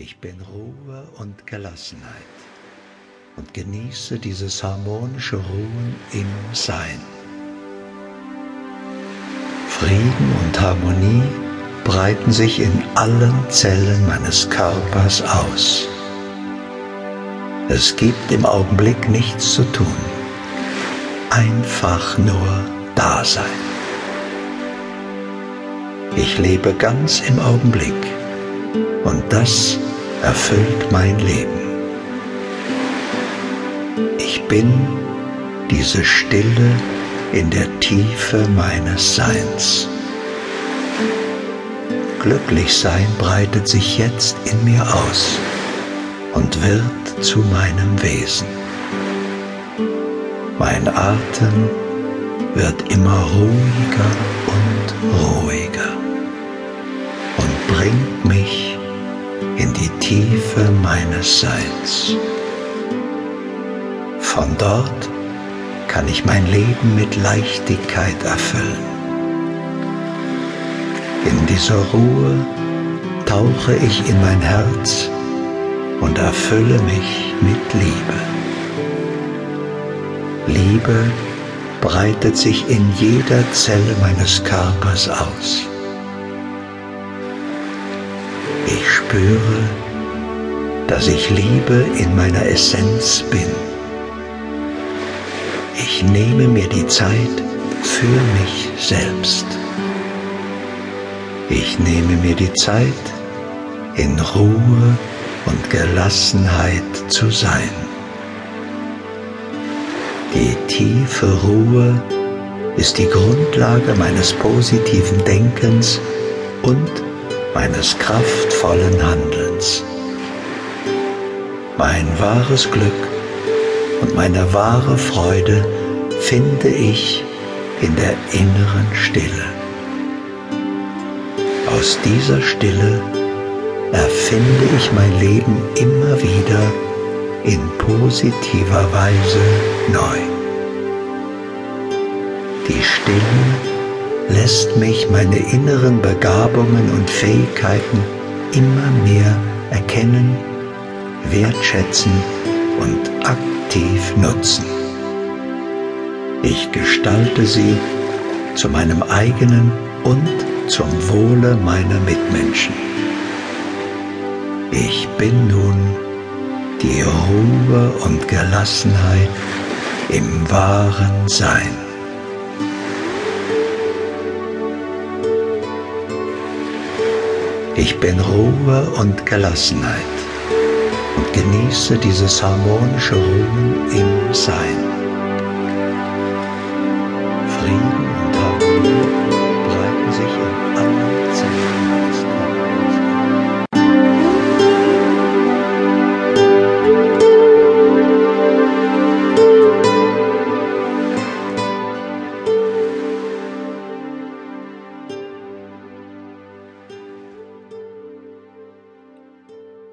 Ich bin Ruhe und Gelassenheit und genieße dieses harmonische Ruhen im Sein. Frieden und Harmonie breiten sich in allen Zellen meines Körpers aus. Es gibt im Augenblick nichts zu tun, einfach nur da sein. Ich lebe ganz im Augenblick und das erfüllt mein Leben. Ich bin diese Stille in der Tiefe meines Seins. Glücklichsein breitet sich jetzt in mir aus und wird zu meinem Wesen. Mein Atem wird immer ruhiger und ruhiger und bringt mich in die Tiefe meines Seins. Von dort kann ich mein Leben mit Leichtigkeit erfüllen. In dieser Ruhe tauche ich in mein Herz und erfülle mich mit Liebe. Liebe breitet sich in jeder Zelle meines Körpers aus. Ich spüre, dass ich Liebe in meiner Essenz bin. Ich nehme mir die Zeit für mich selbst. Ich nehme mir die Zeit, in Ruhe und Gelassenheit zu sein. Die tiefe Ruhe ist die Grundlage meines positiven Denkens und meines kraftvollen Handelns. Mein wahres Glück und meine wahre Freude finde ich in der inneren Stille. Aus dieser Stille erfinde ich mein Leben immer wieder in positiver Weise neu. Die Stille lässt mich meine inneren Begabungen und Fähigkeiten immer mehr erkennen, wertschätzen und aktiv nutzen. Ich gestalte sie zu meinem eigenen und zum Wohle meiner Mitmenschen. Ich bin nun die Ruhe und Gelassenheit im wahren Sein. Ich bin Ruhe und Gelassenheit und genieße dieses harmonische Ruhen im.